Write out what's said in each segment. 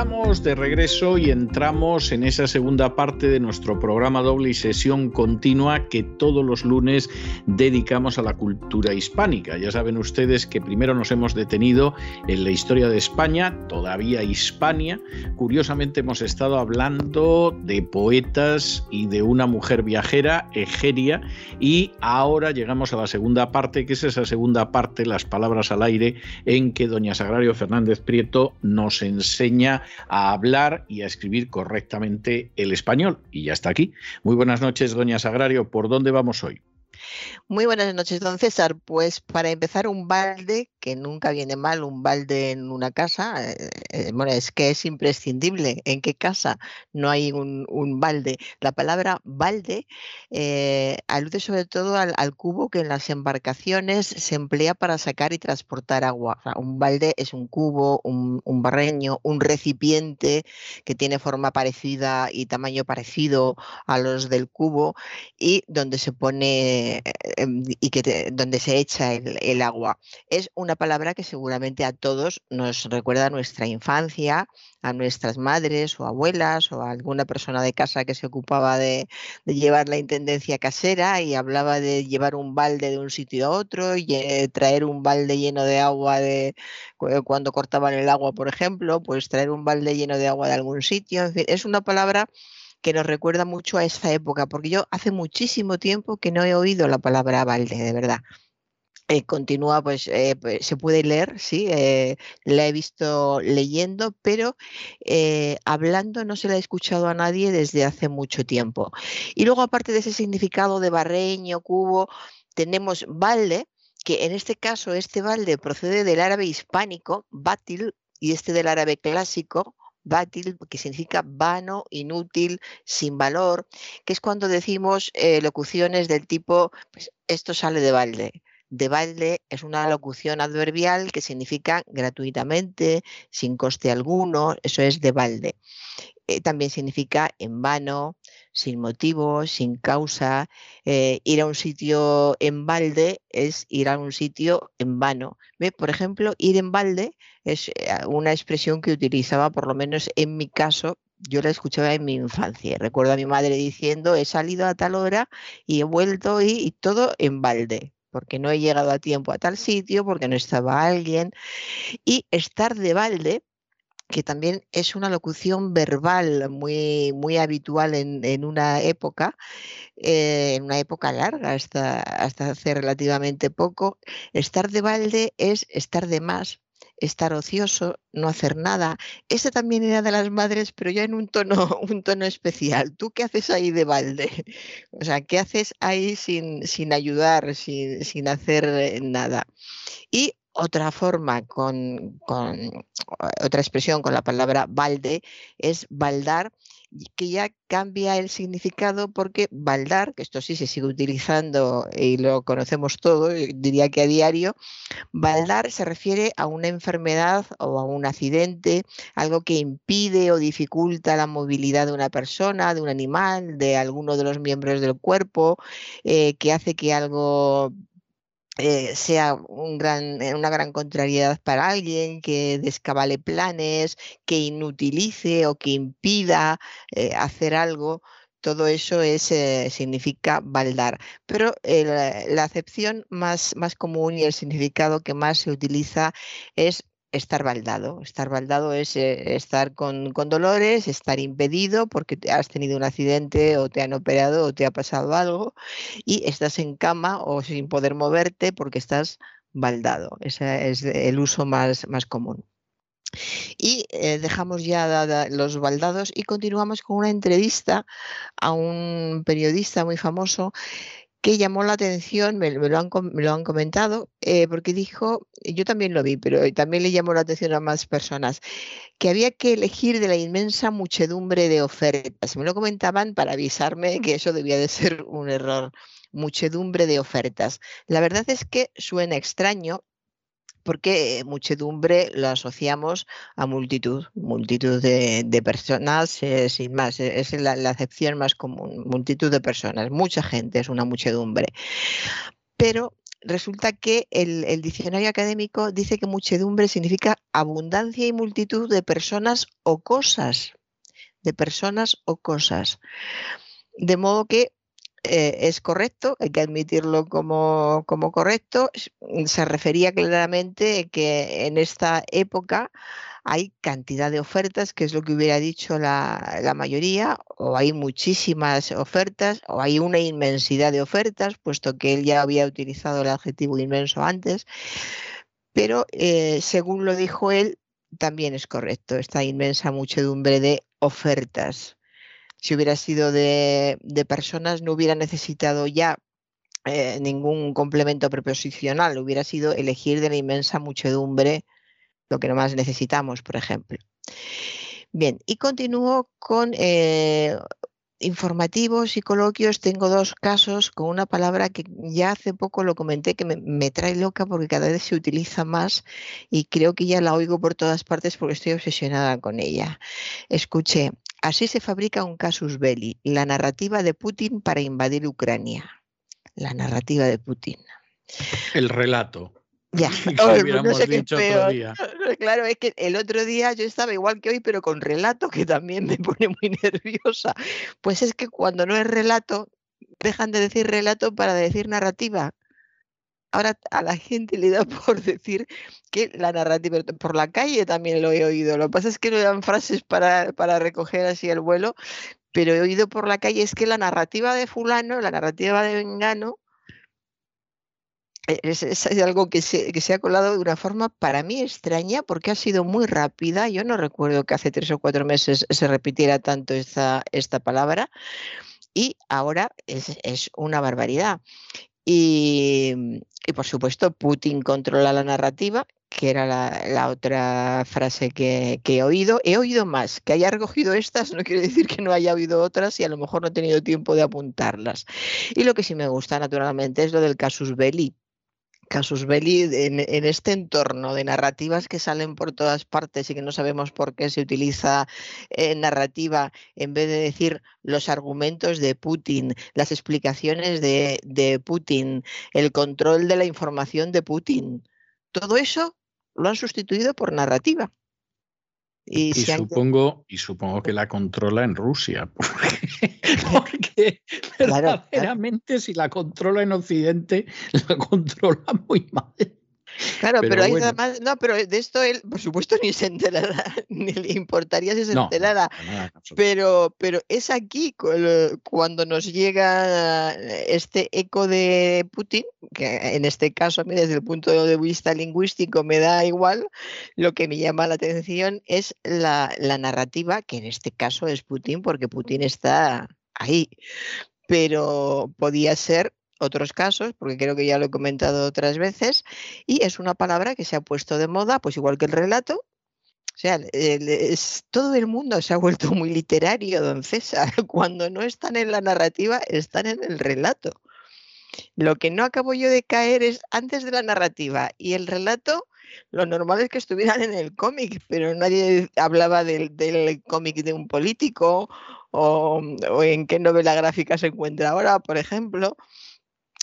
Estamos de regreso y entramos en esa segunda parte de nuestro programa doble y sesión continua que todos los lunes dedicamos a la cultura hispánica. Ya saben ustedes que primero nos hemos detenido en la historia de España, todavía Hispania. Curiosamente hemos estado hablando de poetas y de una mujer viajera, Egeria, y ahora llegamos a la segunda parte, que es esa segunda parte, las palabras al aire, en que doña Sagrario Fernández Prieto nos enseña a hablar y a escribir correctamente el español. Y ya está aquí. Muy buenas noches, doña Sagrario. ¿Por dónde vamos hoy? Muy buenas noches, don César. Pues para empezar, un balde, que nunca viene mal, un balde en una casa, eh, eh, bueno, es que es imprescindible. ¿En qué casa no hay un, balde? La palabra balde eh, alude sobre todo al, cubo que en las embarcaciones se emplea para sacar y transportar agua. un balde es un cubo, un, un barreño, un recipiente que tiene forma parecida y tamaño parecido a los del cubo y donde se pone Em, y que donde se echa el, agua. Es una palabra que seguramente a todos nos recuerda a nuestra infancia, a nuestras madres o abuelas o a alguna persona de casa que se ocupaba de, llevar la intendencia casera y hablaba de llevar un balde de un sitio a otro y eh, traer un balde lleno de agua de cuando cortaban el agua, por ejemplo, pues traer un balde lleno de agua de algún sitio. En fin, es una palabra que nos recuerda mucho a esa época, porque yo hace muchísimo tiempo que no he oído la palabra balde, de verdad. Eh, continúa, pues, eh, pues, se puede leer, sí, eh, la he visto leyendo, pero hablando no se la he escuchado a nadie desde hace mucho tiempo. Y luego, aparte de ese significado de barreño, cubo, tenemos balde, que en este caso este balde procede del árabe hispánico, batil, y este del árabe clásico, bátil, que significa vano, inútil, sin valor, que es cuando decimos eh, locuciones del tipo, pues esto sale de balde. De balde es una locución adverbial que significa gratuitamente, sin coste alguno, eso es de balde. Eh, también significa en vano, sin motivo, sin causa. Eh, ir a un sitio en balde es ir a un sitio en vano. Por ejemplo, ir en balde es eh, una expresión que utilizaba, por lo menos en mi caso, yo la escuchaba en mi infancia. Recuerdo a mi madre diciendo, he salido a tal hora y he vuelto y todo en balde porque no he llegado a tiempo a tal sitio, porque no estaba alguien. Y estar de balde que también es una locución verbal muy, muy habitual en, una época, eh, en una época larga, hasta, hasta hace relativamente poco. Estar de balde es estar de más, estar ocioso, no hacer nada. Ese también era de las madres, pero ya en un tono, un tono especial. ¿Tú qué haces ahí de balde? O sea, ¿qué haces ahí sin, sin ayudar, sin, sin hacer eh, nada? Y otra forma con, otra expresión con la palabra balde es baldar, que ya cambia el significado porque baldar, que esto sí se sigue utilizando y lo conocemos todo, diría que a diario, baldar se refiere a una enfermedad o a un accidente, algo que impide o dificulta la movilidad de una persona, de un animal, de alguno de los miembros del cuerpo, eh, que hace que algo eh, sea un gran, eh, una gran contrariedad para alguien, que descabale planes, que inutilice o que impida eh, hacer algo. Todo eso es, significa baldar. Pero la acepción más, más común y el significado que más se utiliza es estar baldado. Estar baldado es eh, estar con, dolores, estar impedido porque has tenido un accidente o te han operado o te ha pasado algo y estás en cama o sin poder moverte porque estás baldado. Ese es el uso más, más común. Y eh, dejamos ya los baldados y continuamos con una entrevista a un periodista muy famoso que llamó la atención, me, lo, han, lo, han, comentado, eh, porque dijo, yo también lo vi, pero también le llamó la atención a más personas, que había que elegir de la inmensa muchedumbre de ofertas. Me lo comentaban para avisarme que eso debía de ser un error, muchedumbre de ofertas. La verdad es que suena extraño, porque muchedumbre lo asociamos a multitud, multitud de, personas, eh, sin más, e, es la, acepción más común, multitud de personas, mucha gente es una muchedumbre. Pero resulta que el, diccionario académico dice que muchedumbre significa abundancia y multitud de personas o cosas, de personas o cosas. De modo que eh, es correcto, hay que admitirlo como, correcto. Mm, se refería claramente que en esta época hay cantidad de ofertas, que es lo que hubiera dicho la, la, mayoría, o hay muchísimas ofertas, o hay una inmensidad de ofertas, puesto que él ya había utilizado el adjetivo inmenso antes, pero eh, según lo dijo él, también es correcto esta inmensa muchedumbre de ofertas si hubiera sido de, personas, no hubiera necesitado ya eh, ningún complemento preposicional, hubiera sido elegir de la inmensa muchedumbre lo que más necesitamos, por ejemplo. Bien, y continúo con eh, informativos y coloquios. Tengo dos casos con una palabra que ya hace poco lo comenté que me, trae loca porque cada vez se utiliza más y creo que ya la oigo por todas partes porque estoy obsesionada con ella. Escuché, Así se fabrica un casus belli, la narrativa de Putin para invadir Ucrania. La narrativa de Putin. El relato. Ya, no sé qué peor. Claro, es que el otro día yo estaba igual que hoy, pero con relato, que también me pone muy nerviosa. Pues es que cuando no es relato, dejan de decir relato para decir narrativa ahora a la gente le da por decir que la narrativa, por la calle también lo he oído, lo que pasa es que no dan frases para, para recoger así el vuelo, pero he oído por la calle es que la narrativa de fulano, la narrativa de vengano, es, algo que se, que se, ha colado de una forma para mí extraña porque ha sido muy rápida. Yo no recuerdo que hace tres o cuatro meses se repitiera tanto esta, esta palabra y ahora es, es una barbaridad. Y, y por supuesto, Putin controla la narrativa, que era la, otra frase que, he oído. He oído más. Que haya recogido estas no quiere decir que no haya oído otras y a lo mejor no he tenido tiempo de apuntarlas. Y lo que sí me gusta, naturalmente, es lo del casus belli, casus belli en, este entorno de narrativas que salen por todas partes y que no sabemos por qué se utiliza eh, narrativa en vez de decir los argumentos de Putin, las explicaciones de, de Putin, el control de la información de Putin. Todo eso lo han sustituido por narrativa. Y, supongo, y supongo que la controla en Rusia, porque, verdaderamente si la controla en Occidente, la controla muy mal. Claro, pero, hay además, no, pero de esto él, por supuesto, ni se enterará, ni le importaría si se enterara. pero, pero es aquí cuando nos llega este eco de Putin, que en este caso a mí desde el punto de vista lingüístico me da igual, lo que me llama la atención es la, la narrativa, que en este caso es Putin, porque Putin está ahí. Pero podía ser otros casos, porque creo que ya lo he comentado otras veces, y es una palabra que se ha puesto de moda, pues igual que el relato. O sea, es, todo el mundo se ha vuelto muy literario, don César. Cuando no están en la narrativa, están en el relato. Lo que no acabo yo de caer es antes de la narrativa y el relato, lo normal es que estuvieran en el cómic, pero nadie hablaba del, cómic de un político o, o, en qué novela gráfica se encuentra ahora, por ejemplo.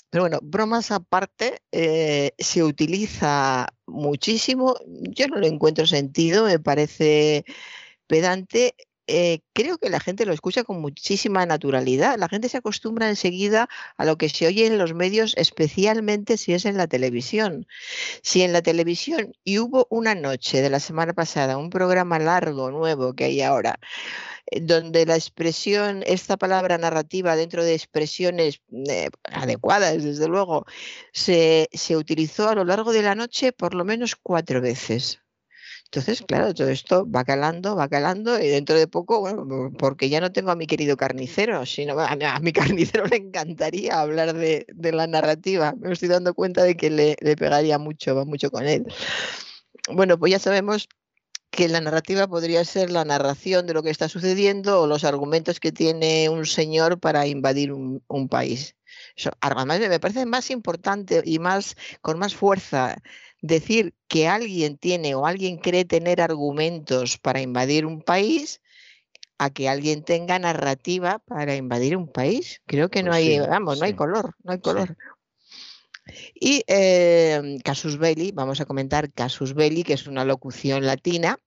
Pero bueno, bromas aparte, eh, se utiliza muchísimo. Yo no le encuentro sentido, me parece pedante. Eh, creo que la gente lo escucha con muchísima naturalidad. La gente se acostumbra enseguida a lo que se oye en los medios, especialmente si es en la televisión. Si en la televisión y hubo una noche de la semana pasada, un programa largo, nuevo que hay ahora, donde la expresión, esta palabra narrativa dentro de expresiones eh, adecuadas, desde luego, se, se utilizó a lo largo de la noche por lo menos cuatro veces Entonces, claro, todo esto va calando, va calando y dentro de poco, bueno, porque ya no tengo a mi querido carnicero, sino a, mi carnicero le encantaría hablar de, la narrativa. Me estoy dando cuenta de que le, le pegaría mucho, va mucho con él. Bueno, pues ya sabemos que la narrativa podría ser la narración de lo que está sucediendo o los argumentos que tiene un señor para invadir un, país. Eso, además me parece más importante y más con más fuerza decir que alguien tiene o alguien cree tener argumentos para invadir un país a que alguien tenga narrativa para invadir un país. Creo que no pues hay, vamos, no hay color, no hay color. Y eh, casus belli, vamos a comentar casus belli, que es una locución latina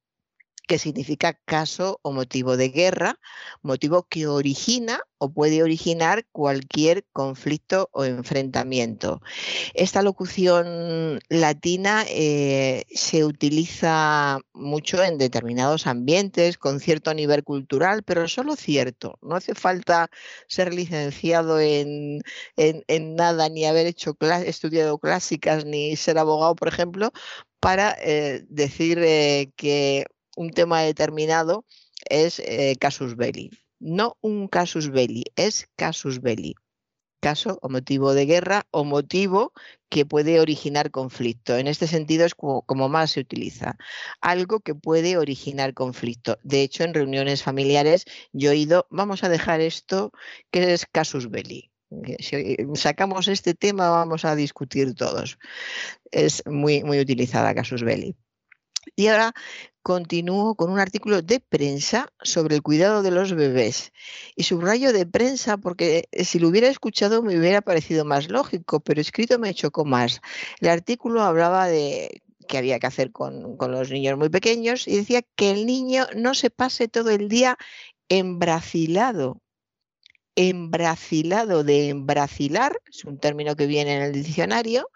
que significa caso o motivo de guerra, motivo que origina o puede originar cualquier conflicto o enfrentamiento. Esta locución latina eh, se utiliza mucho en determinados ambientes, con cierto nivel cultural, pero solo cierto. No hace falta ser licenciado en, nada, ni haber hecho estudiado clásicas, ni ser abogado, por ejemplo, para eh, decir eh, que un tema determinado es eh, casus belli. No un casus belli, es casus belli. Caso o motivo de guerra o motivo que puede originar conflicto. En este sentido es como, más se utiliza. Algo que puede originar conflicto. De hecho, en reuniones familiares yo he oído, vamos a dejar esto que es casus belli. Sacamos este tema vamos a discutir todos. Es muy, muy utilizada casus belli. Y ahora continúo con un artículo de prensa sobre el cuidado de los bebés. Y subrayo de prensa porque eh, si lo hubiera escuchado me hubiera parecido más lógico, pero escrito me chocó más. El artículo hablaba de qué había que hacer con, con los niños muy pequeños y decía que el niño no se pase todo el día embracilado embracilado de embracilar, es un término que viene en el diccionario,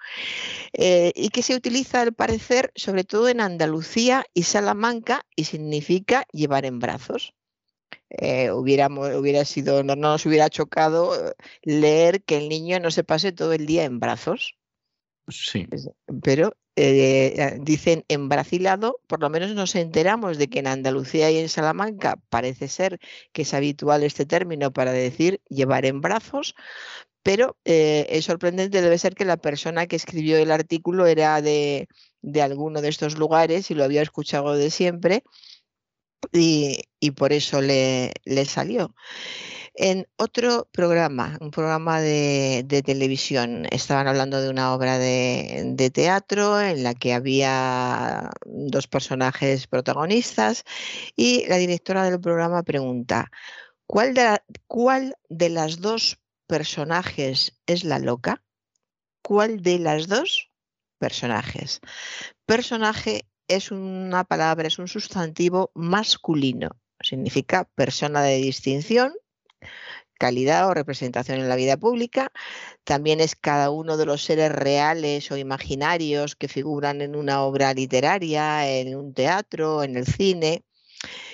eh, y que se utiliza al parecer sobre todo en Andalucía y Salamanca y significa llevar en brazos. Eh, hubiera sido, no nos hubiera chocado eh, leer que el niño no se pase todo el día en brazos. Sí. Pero eh, dicen embracilado, por lo menos nos enteramos de que en Andalucía y en Salamanca parece ser que es habitual este término para decir llevar en brazos, pero eh, es sorprendente, debe ser que la persona que escribió el artículo era de, alguno de estos lugares y lo había escuchado de siempre y, por eso le, le salió. En otro programa, un programa de, televisión, estaban hablando de una obra de, teatro en la que había dos personajes protagonistas y la directora del programa pregunta, ¿cuál de, ¿cuál de las dos personajes es la loca? ¿Cuál de las dos personajes? Personaje es una palabra, es un sustantivo masculino, significa persona de distinción calidad o representación en la vida pública. También es cada uno de los seres reales o imaginarios que figuran en una obra literaria, en un teatro, en el cine.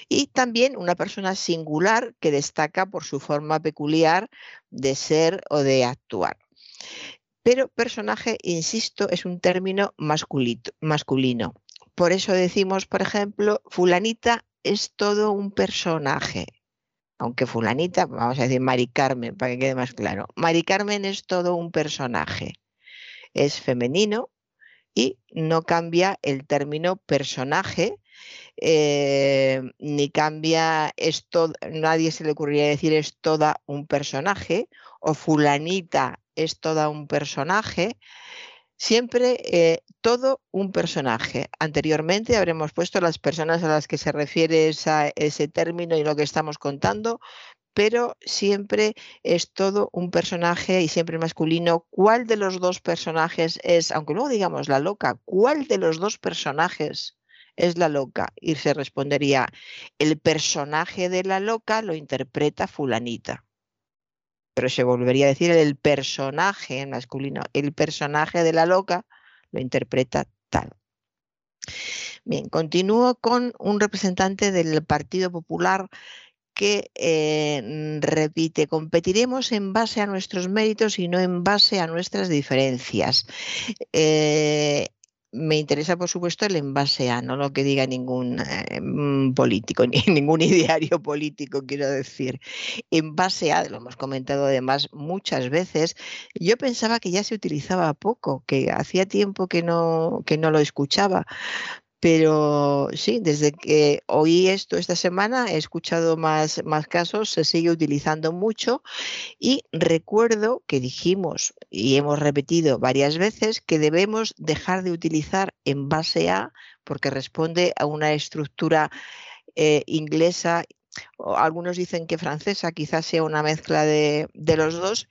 Y también una persona singular que destaca por su forma peculiar de ser o de actuar. Pero personaje, insisto, es un término masculino. Por eso decimos, por ejemplo, fulanita es todo un personaje aunque fulanita, vamos a decir Mari Carmen, para que quede más claro. Mari Carmen es todo un personaje, es femenino y no cambia el término personaje, eh, ni cambia esto, nadie se le ocurriría decir es toda un personaje, o fulanita es toda un personaje, siempre eh, todo un personaje. Anteriormente habremos puesto las personas a las que se refiere ese término y lo que estamos contando, pero siempre es todo un personaje y siempre masculino. ¿Cuál de los dos personajes es, aunque luego digamos la loca, cuál de los dos personajes es la loca? Y se respondería, el personaje de la loca lo interpreta fulanita pero se volvería a decir el personaje masculino, el personaje de la loca lo interpreta tal. Bien, continúo con un representante del Partido Popular que eh, repite, competiremos en base a nuestros méritos y no en base a nuestras diferencias. Eh, me interesa, por supuesto, el envase A, no lo que diga ningún eh, mm, político, ni ningún ideario político, quiero decir. Envase A, lo hemos comentado además muchas veces, yo pensaba que ya se utilizaba poco, que hacía tiempo que no, que no lo escuchaba, pero sí, desde que oí esto esta semana he escuchado más, más casos, se sigue utilizando mucho y recuerdo que dijimos y hemos repetido varias veces que debemos dejar de utilizar en base a porque responde a una estructura eh, inglesa, algunos dicen que francesa, quizás sea una mezcla de, de los dos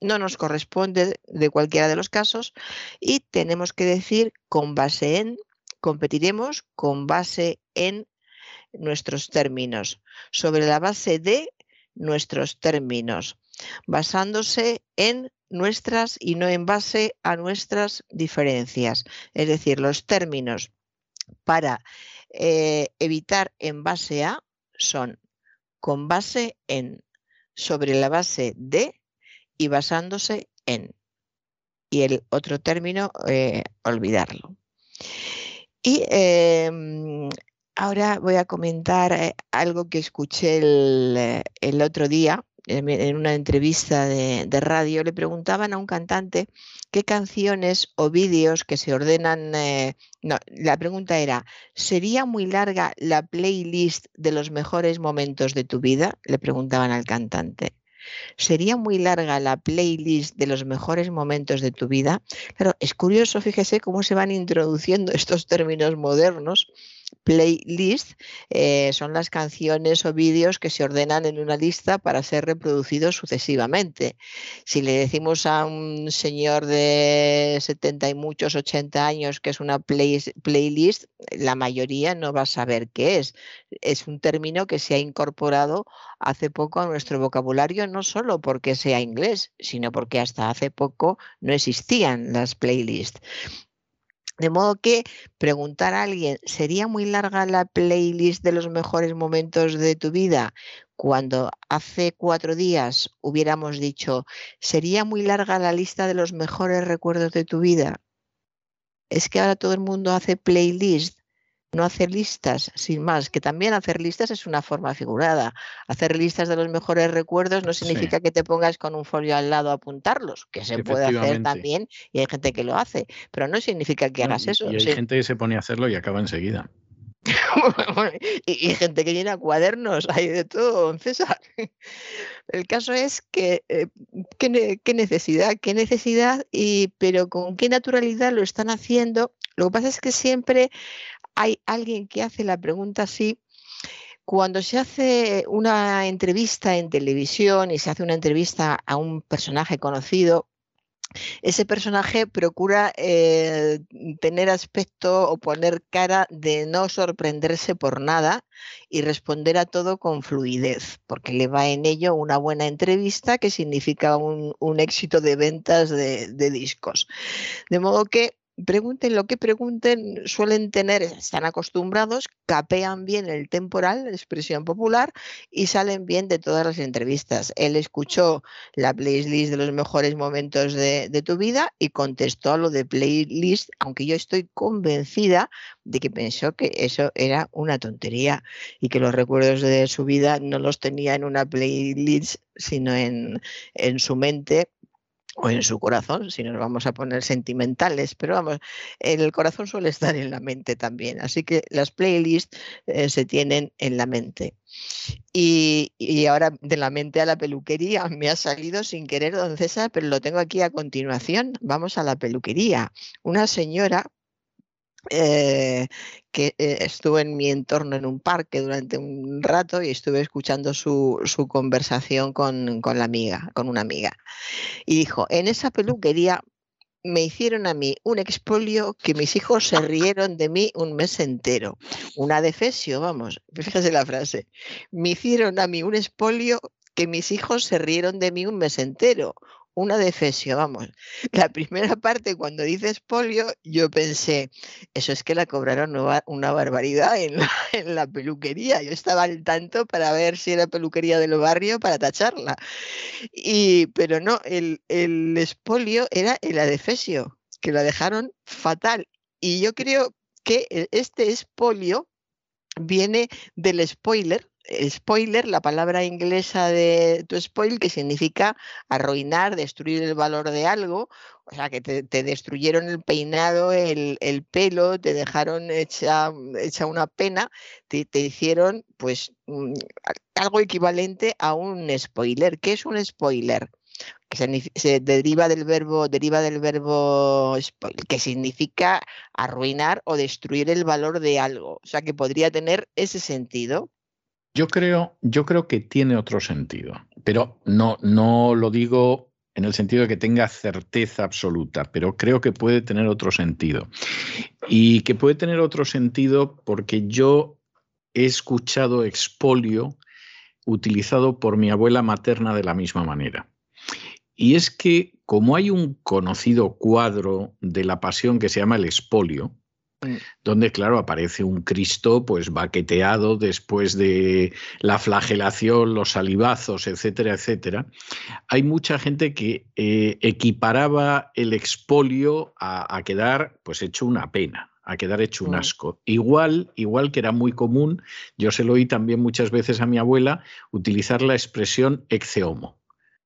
no nos corresponde de cualquiera de los casos y tenemos que decir con base en competiremos con base en nuestros términos, sobre la base de nuestros términos, basándose en nuestras y no en base a nuestras diferencias. Es decir, los términos para eh, evitar en base a son con base en, sobre la base de y basándose en. Y el otro término, eh, olvidarlo. Y em, ahora voy a comentar eh, algo que escuché el, eh, otro día en una entrevista de, radio. Le preguntaban a un cantante qué canciones o vídeos que se ordenan. Eh, no, la pregunta era: ¿sería muy larga la playlist de los mejores momentos de tu vida? Le preguntaban al cantante. ¿Sería muy larga la playlist de los mejores momentos de tu vida? Pero es curioso, fíjese cómo se van introduciendo estos términos modernos playlist eh, son las canciones o vídeos que se ordenan en una lista para ser reproducidos sucesivamente. Si le decimos a un señor de 70 y muchos, 80 años que es una playlist, la mayoría no va a saber qué es. Es un término que se ha incorporado hace poco a nuestro vocabulario, no solo porque sea inglés, sino porque hasta hace poco no existían las playlists. De modo que preguntar a alguien, ¿sería muy larga la playlist de los mejores momentos de tu vida? Cuando hace cuatro días hubiéramos dicho, ¿sería muy larga la lista de los mejores recuerdos de tu vida? Es que ahora todo el mundo hace playlist no hacer listas, sin más, que también hacer listas es una forma figurada. Hacer listas de los mejores recuerdos no significa que te pongas con un folio al lado a apuntarlos, que se puede hacer también y hay gente que lo hace, pero no significa que hagas eso. Y hay gente que se pone a hacerlo y acaba enseguida. y, gente que llena cuadernos, hay de todo, César. El caso es que, eh, ¿qué, necesidad, qué necesidad, y, pero con qué naturalidad lo están haciendo. Lo que pasa es que siempre hay alguien que hace la pregunta así. Cuando se hace una entrevista en televisión y se hace una entrevista a un personaje conocido, ese personaje procura eh, tener aspecto o poner cara de no sorprenderse por nada y responder a todo con fluidez, porque le va en ello una buena entrevista que significa un, éxito de ventas de discos. De modo que pregunten lo que pregunten, suelen tener, están acostumbrados, capean bien el temporal, la expresión popular, y salen bien de todas las entrevistas. Él escuchó la playlist de los mejores momentos de, tu vida y contestó a lo de playlist, aunque yo estoy convencida de que pensó que eso era una tontería y que los recuerdos de su vida no los tenía en una playlist, sino en, en su mente o en su corazón, si nos vamos a poner sentimentales, pero vamos, el corazón suele estar en la mente también, así que las playlists eh, se tienen en la mente. Y, y, ahora de la mente a la peluquería me ha salido sin querer, don César, pero lo tengo aquí a continuación. Vamos a la peluquería. Una señora eh, que eh, estuve en mi entorno en un parque durante un rato y estuve escuchando su, conversación con, la amiga, con una amiga. Y dijo, en esa peluquería me hicieron a mí un expolio que mis hijos se rieron de mí un mes entero. Una defesio, vamos, fíjese la frase. Me hicieron a mí un expolio que mis hijos se rieron de mí un mes entero una defesio, vamos. La primera parte, cuando dices polio, yo pensé, eso es que la cobraron una barbaridad en la, peluquería. Yo estaba al tanto para ver si era peluquería del barrio para tacharla. Y, pero no, el, el espolio era el adefesio, que la dejaron fatal y yo creo que e, este espolio viene del spoiler. Spoiler, la palabra inglesa de tu spoil, que significa arruinar, destruir el valor de algo, o sea, que te, destruyeron el peinado, el, pelo, te dejaron hecha, una pena, te, hicieron pues mm, algo equivalente a un spoiler. ¿Qué es un spoiler? que se, deriva del verbo, deriva del verbo que significa arruinar o destruir el valor de algo. O sea que podría tener ese sentido. Yo creo, yo creo que tiene otro sentido, pero no, no lo digo en el sentido de que tenga certeza absoluta, pero creo que puede tener otro sentido. Y que puede tener otro sentido porque yo he escuchado expolio utilizado por mi abuela materna de la misma manera. Y es que como hay un conocido cuadro de la pasión que se llama el espolio, mm. Donde claro aparece un Cristo pues baqueteado después de la flagelación, los salivazos, etcétera, etcétera. Hay mucha gente que eh, equiparaba el expolio a, quedar pues hecho una pena a quedar hecho un mm. asco. Igual, igual que era muy común, yo se lo oí también muchas veces a mi abuela, utilizar la expresión exeomo.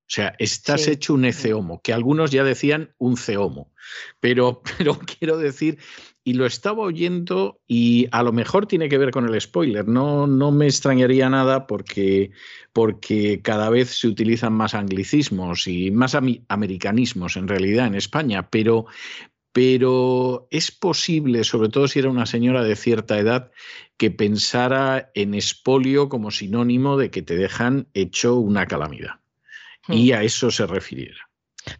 O sea, estás hecho un eceomo, que algunos ya decían un ceomo, pero, pero quiero decir, y lo estaba oyendo y a lo mejor tiene que ver con el spoiler, no, no me extrañaría nada porque, porque cada vez se utilizan más anglicismos y más americanismos en realidad en España, pero, pero es posible, sobre todo si era una señora de cierta edad, que pensara en espolio como sinónimo de que te dejan hecho una calamidad y hmm. a eso se refiriera.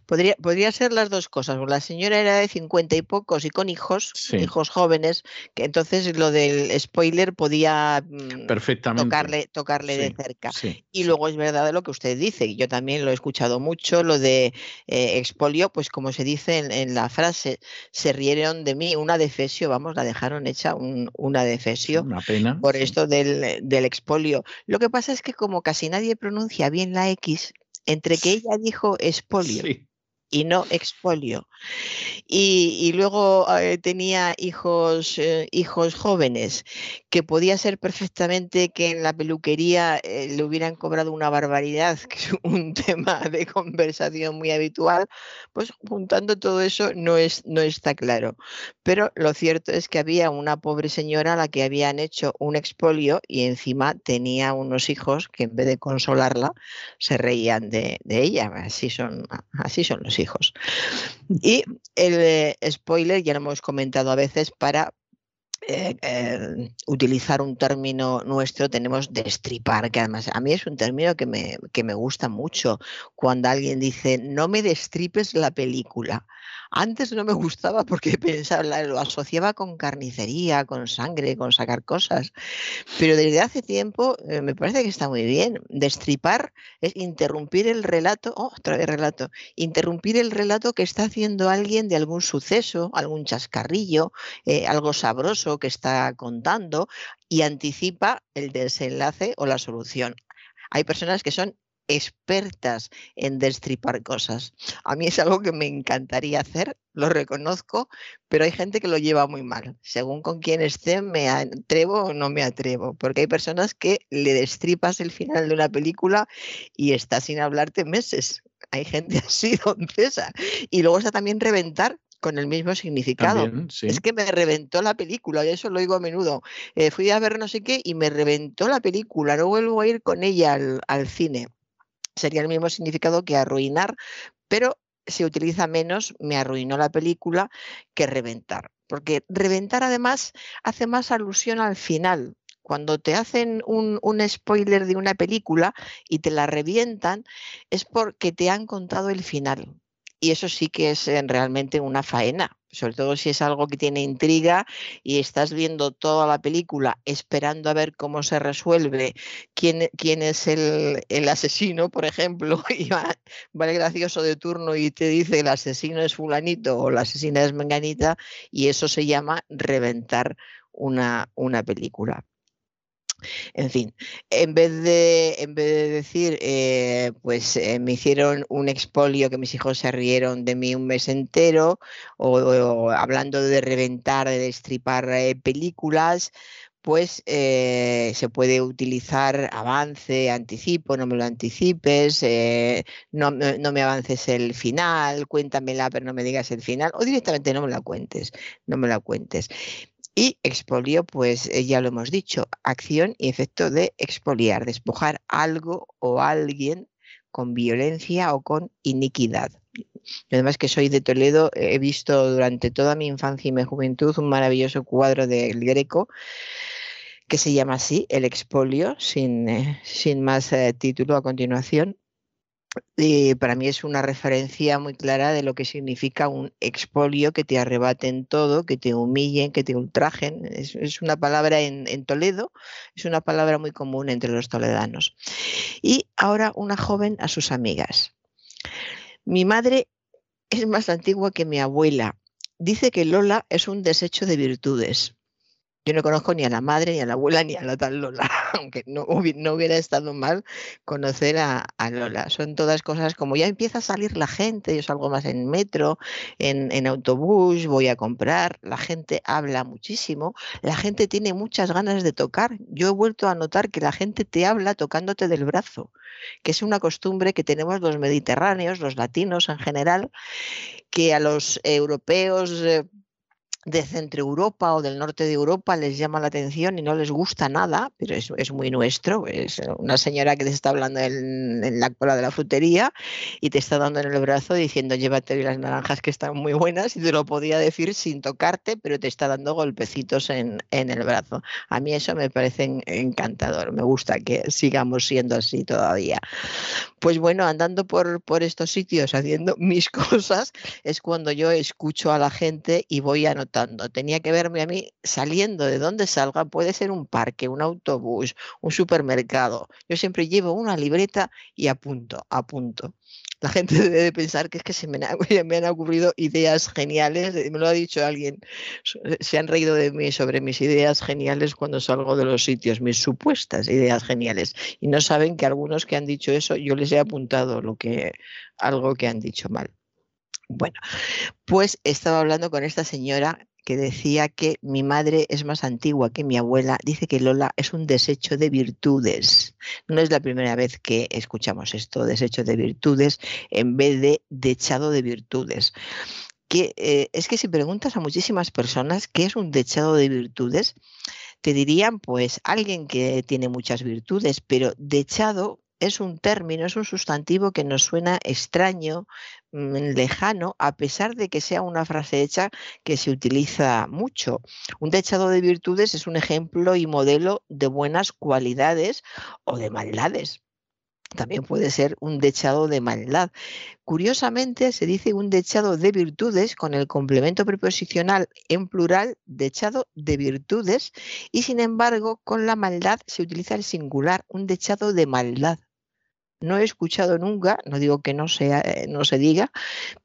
Podría, podría ser las dos cosas. La señora era de cincuenta y pocos y con hijos, hijos jóvenes, que entonces lo del spoiler podía mm, Perfectamente. tocarle, tocarle de cerca. y luego es verdad lo que usted dice, yo también lo he escuchado mucho, lo de eh, expolio, pues como se dice en, la frase, se rieron de mí, una defesio, vamos, la dejaron hecha una defesio. Una pena. Por esto del, del expolio. Lo que pasa es que como casi nadie pronuncia bien la X, entre que ella dijo espolio y no expolio. Y, luego eh, tenía hijos, eh, hijos jóvenes, que podía ser perfectamente que en la peluquería eh, le hubieran cobrado una barbaridad, que es un tema de conversación muy habitual, pues juntando todo eso no, es, no está claro. Pero lo cierto es que había una pobre señora a la que habían hecho un expolio y encima tenía unos hijos que en vez de consolarla se reían de, ella. Así son, así son los hijos. Y el eh, spoiler, ya lo hemos comentado a veces, para eh, eh, utilizar un término nuestro, tenemos destripar, que además a mí es un término que me, que me gusta mucho. Cuando alguien dice, no me destripes la película. Antes no me gustaba porque pensaba, lo asociaba con carnicería, con sangre, con sacar cosas. Pero desde hace tiempo eh, me parece que está muy bien. Destripar es interrumpir el relato, oh, otra vez relato, interrumpir el relato que está haciendo alguien de algún suceso, algún chascarrillo, eh, algo sabroso que está contando y anticipa el desenlace o la solución. Hay personas que son expertas en destripar cosas. A mí es algo que me encantaría hacer, lo reconozco, pero hay gente que lo lleva muy mal. Según con quién esté, me atrevo o no me atrevo, porque hay personas que le destripas el final de una película y está sin hablarte meses. Hay gente así, don César. Y luego está también reventar con el mismo significado. Es que me reventó la película, y eso lo digo a menudo. Eh, fui a ver no sé qué y me reventó la película, no vuelvo a ir con ella al cine sería el mismo significado que arruinar, pero se utiliza menos, me arruinó la película, que reventar. Porque reventar además hace más alusión al final. Cuando te hacen un, un, spoiler de una película y te la revientan, es porque te han contado el final. Y eso sí que es eh, realmente una faena sobre todo si es algo que tiene intriga y estás viendo toda la película esperando a ver cómo se resuelve, quién, quién es el, asesino, por ejemplo, y va, el gracioso de turno y te dice el asesino es fulanito o la asesina es menganita, y eso se llama reventar una, una película. En fin, en vez de, en vez de decir, eh, pues eh, me hicieron un expolio que mis hijos se rieron de mí un mes entero, o, hablando de reventar, de destripar eh, películas, pues se puede utilizar avance, anticipo, no me lo anticipes, no, no, me avances el final, cuéntamela pero no me digas el final, o directamente no me la cuentes, no me la cuentes. Y expolio, pues eh, ya lo hemos dicho, acción y efecto de expoliar, despojar algo o alguien con violencia o con iniquidad. además que soy de Toledo, he visto durante toda mi infancia y mi juventud un maravilloso cuadro del Greco que se llama así, el expolio, sin, eh, sin más eh, título a continuación, y para mí es una referencia muy clara de lo que significa un expolio que te arrebaten todo, que te humillen, que te ultrajen. Es, una palabra en, Toledo, es una palabra muy común entre los toledanos. Y ahora una joven a sus amigas. Mi madre es más antigua que mi abuela. Dice que Lola es un desecho de virtudes. Yo no conozco ni a la madre, ni a la abuela, ni a la tal Lola, aunque no, hubiera estado mal conocer a, Lola. Son todas cosas como ya empieza a salir la gente, yo salgo más en metro, en, en, autobús, voy a comprar, la gente habla muchísimo, la gente tiene muchas ganas de tocar. Yo he vuelto a notar que la gente te habla tocándote del brazo, que es una costumbre que tenemos los mediterráneos, los latinos en general, que a los europeos... Eh, de Centro Europa o del norte de Europa les llama la atención y no les gusta nada, pero es, es muy nuestro. Es una señora que te está hablando en, la cola de la frutería y te está dando en el brazo diciendo llévate las naranjas que están muy buenas y te lo podía decir sin tocarte, pero te está dando golpecitos en, en el brazo. A mí eso me parece encantador, me gusta que sigamos siendo así todavía. Pues bueno, andando por, por estos sitios haciendo mis cosas es cuando yo escucho a la gente y voy a notar Tenía que verme a mí saliendo de donde salga, puede ser un parque, un autobús, un supermercado. Yo siempre llevo una libreta y apunto, apunto. La gente debe pensar que es que se me, me, han ocurrido ideas geniales. Me lo ha dicho alguien. Se han reído de mí sobre mis ideas geniales cuando salgo de los sitios, mis supuestas ideas geniales. Y no saben que algunos que han dicho eso, yo les he apuntado lo que, algo que han dicho mal. Bueno, pues estaba hablando con esta señora que decía que mi madre es más antigua que mi abuela, dice que Lola es un desecho de virtudes. No es la primera vez que escuchamos esto, desecho de virtudes, en vez de dechado de virtudes. Que, eh, es que si preguntas a muchísimas personas qué es un dechado de virtudes, te dirían pues alguien que tiene muchas virtudes, pero dechado es un término, es un sustantivo que nos suena extraño, mm, lejano, a pesar de que sea una frase hecha que se utiliza mucho. Un dechado de virtudes es un ejemplo y modelo de buenas cualidades o de maldades. También puede ser un dechado de maldad. Curiosamente, se dice un dechado de virtudes con el complemento preposicional en plural, dechado de virtudes, y sin embargo, con la maldad se utiliza el singular, un dechado de maldad no he escuchado nunca, no digo que no, sea, eh, no se diga,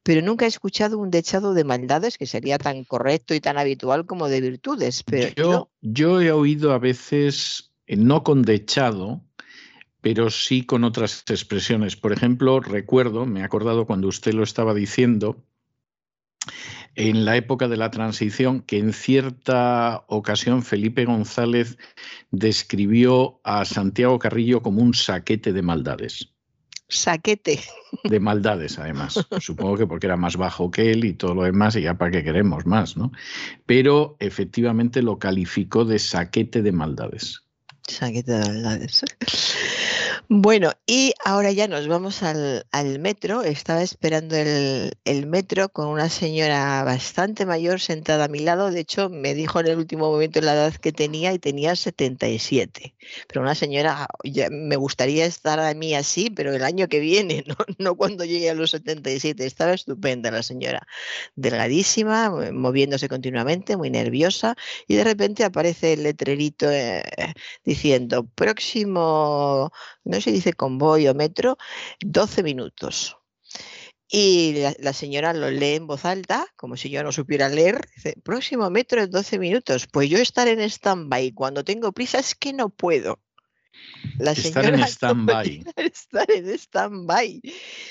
pero nunca he escuchado un dechado de maldades que sería tan correcto y tan habitual como de virtudes. Pero yo, yo he oído a veces, eh, no con dechado, pero sí con otras expresiones. Por ejemplo, recuerdo, me he acordado cuando usted lo estaba diciendo, en la época de la transición, que en cierta ocasión Felipe González describió a Santiago Carrillo como un saquete de maldades. Saquete. De maldades, además. Supongo que porque era más bajo que él y todo lo demás, y ya para qué queremos más, ¿no? Pero efectivamente lo calificó de saquete de maldades. Saquete de maldades. Bueno, y ahora ya nos vamos al, metro. Estaba esperando el, metro con una señora bastante mayor sentada a mi lado. De hecho, me dijo en el último momento la edad que tenía y tenía 77. Pero una señora, me gustaría estar a mí así, pero el año que viene, no, cuando llegue a los 77. Estaba estupenda la señora. Delgadísima, moviéndose continuamente, muy nerviosa. Y de repente aparece el letrerito eh, diciendo, próximo no se dice convoy o metro, 12 minutos. Y la, señora lo lee en voz alta, como si yo no supiera leer. Dice, próximo metro en 12 minutos. Pues yo estar en stand-by cuando tengo prisa es que no puedo. La estar en stand-by. Estar en stand-by.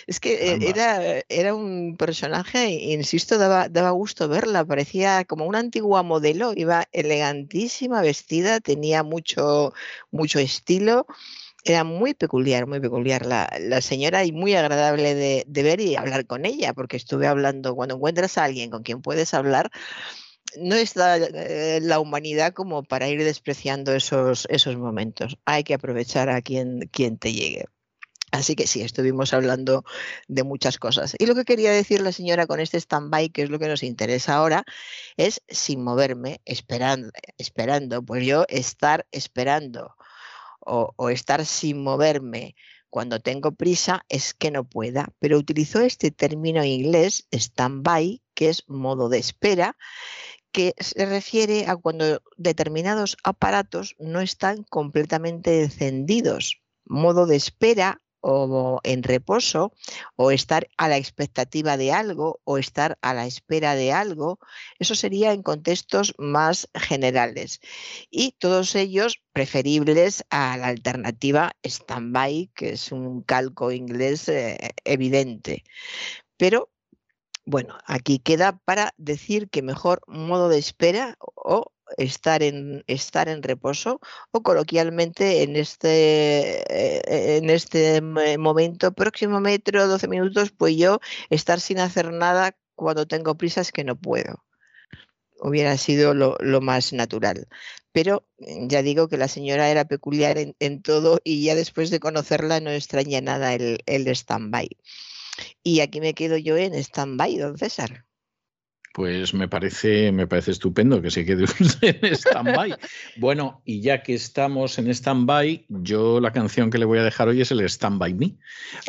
Es que e, era, era un personaje, insisto, daba, daba gusto verla. Parecía como una antigua modelo. Iba elegantísima, vestida, tenía mucho, mucho estilo era muy peculiar, muy peculiar la, la señora y muy agradable de, de, ver y hablar con ella, porque estuve hablando, cuando encuentras a alguien con quien puedes hablar, no está eh, la humanidad como para ir despreciando esos, esos momentos. Hay que aprovechar a quien, quien te llegue. Así que sí, estuvimos hablando de muchas cosas. Y lo que quería decir la señora con este stand-by, que es lo que nos interesa ahora, es sin moverme, esperando, esperando, pues yo estar esperando o, estar sin moverme cuando tengo prisa es que no pueda, pero utilizó este término inglés, stand-by, que es modo de espera, que se refiere a cuando determinados aparatos no están completamente encendidos. Modo de espera o en reposo, o estar a la expectativa de algo, o estar a la espera de algo. Eso sería en contextos más generales. Y todos ellos preferibles a la alternativa stand-by, que es un calco inglés eh, evidente. Pero bueno, aquí queda para decir que mejor modo de espera o estar en, estar en reposo o coloquialmente en este, eh, en este momento, próximo metro, 12 minutos, pues yo estar sin hacer nada cuando tengo prisas que no puedo. Hubiera sido lo, más natural. Pero mm, ya digo que la señora era peculiar en, todo y ya después de conocerla no extraña nada el, el stand-by. Y aquí me quedo yo en stand-by, don César. Pues me parece, me parece estupendo que se quede usted en stand-by. bueno, y ya que estamos en stand-by, yo la canción que le voy a dejar hoy es el Stand By Me.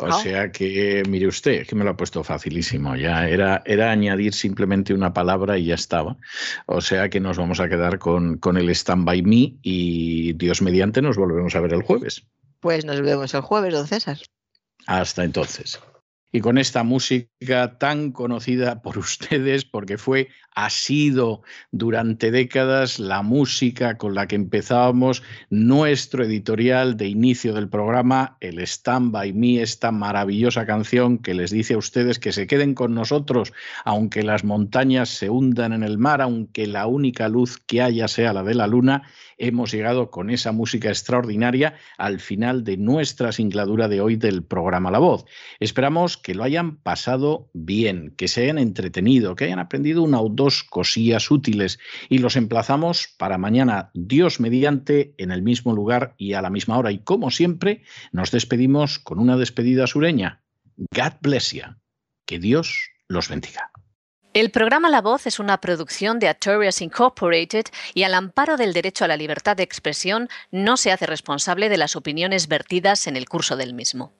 O ah. sea que, mire usted, que me lo ha puesto facilísimo. Ya era, era añadir simplemente una palabra y ya estaba. O sea que nos vamos a quedar con, con el Stand By Me y Dios mediante nos volvemos a ver el jueves. Pues nos vemos el jueves, don César. Hasta entonces y con esta música tan conocida por ustedes, porque fue, ha sido durante décadas la música con la que empezábamos nuestro editorial de inicio del programa, el Stand By Me, esta maravillosa canción que les dice a ustedes que se queden con nosotros, aunque las montañas se hundan en el mar, aunque la única luz que haya sea la de la luna, hemos llegado con esa música extraordinaria al final de nuestra singladura de hoy del programa La Voz. Esperamos que lo hayan pasado bien, que se hayan entretenido, que hayan aprendido una o dos cosillas útiles y los emplazamos para mañana, Dios mediante, en el mismo lugar y a la misma hora. Y como siempre, nos despedimos con una despedida sureña. God bless you. Que Dios los bendiga. El programa La Voz es una producción de Artorias Incorporated y al amparo del derecho a la libertad de expresión no se hace responsable de las opiniones vertidas en el curso del mismo.